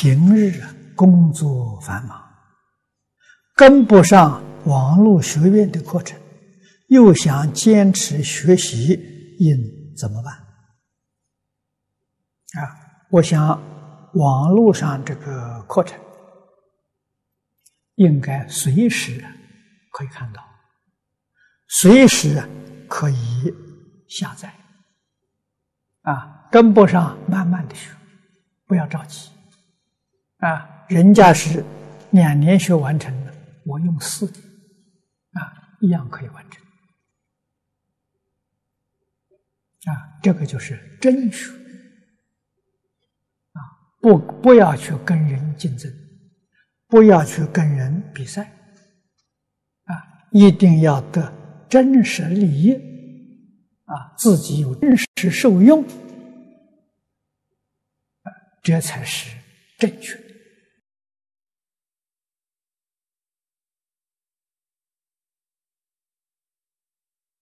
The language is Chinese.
平日工作繁忙，跟不上网络学院的课程，又想坚持学习，应怎么办？啊，我想网络上这个课程应该随时可以看到，随时可以下载。啊，跟不上，慢慢的学，不要着急。啊，人家是两年学完成的，我用四年，啊，一样可以完成。啊，这个就是真学。啊，不，不要去跟人竞争，不要去跟人比赛。啊，一定要得真实利益。啊，自己有真实受用，啊，这才是正确。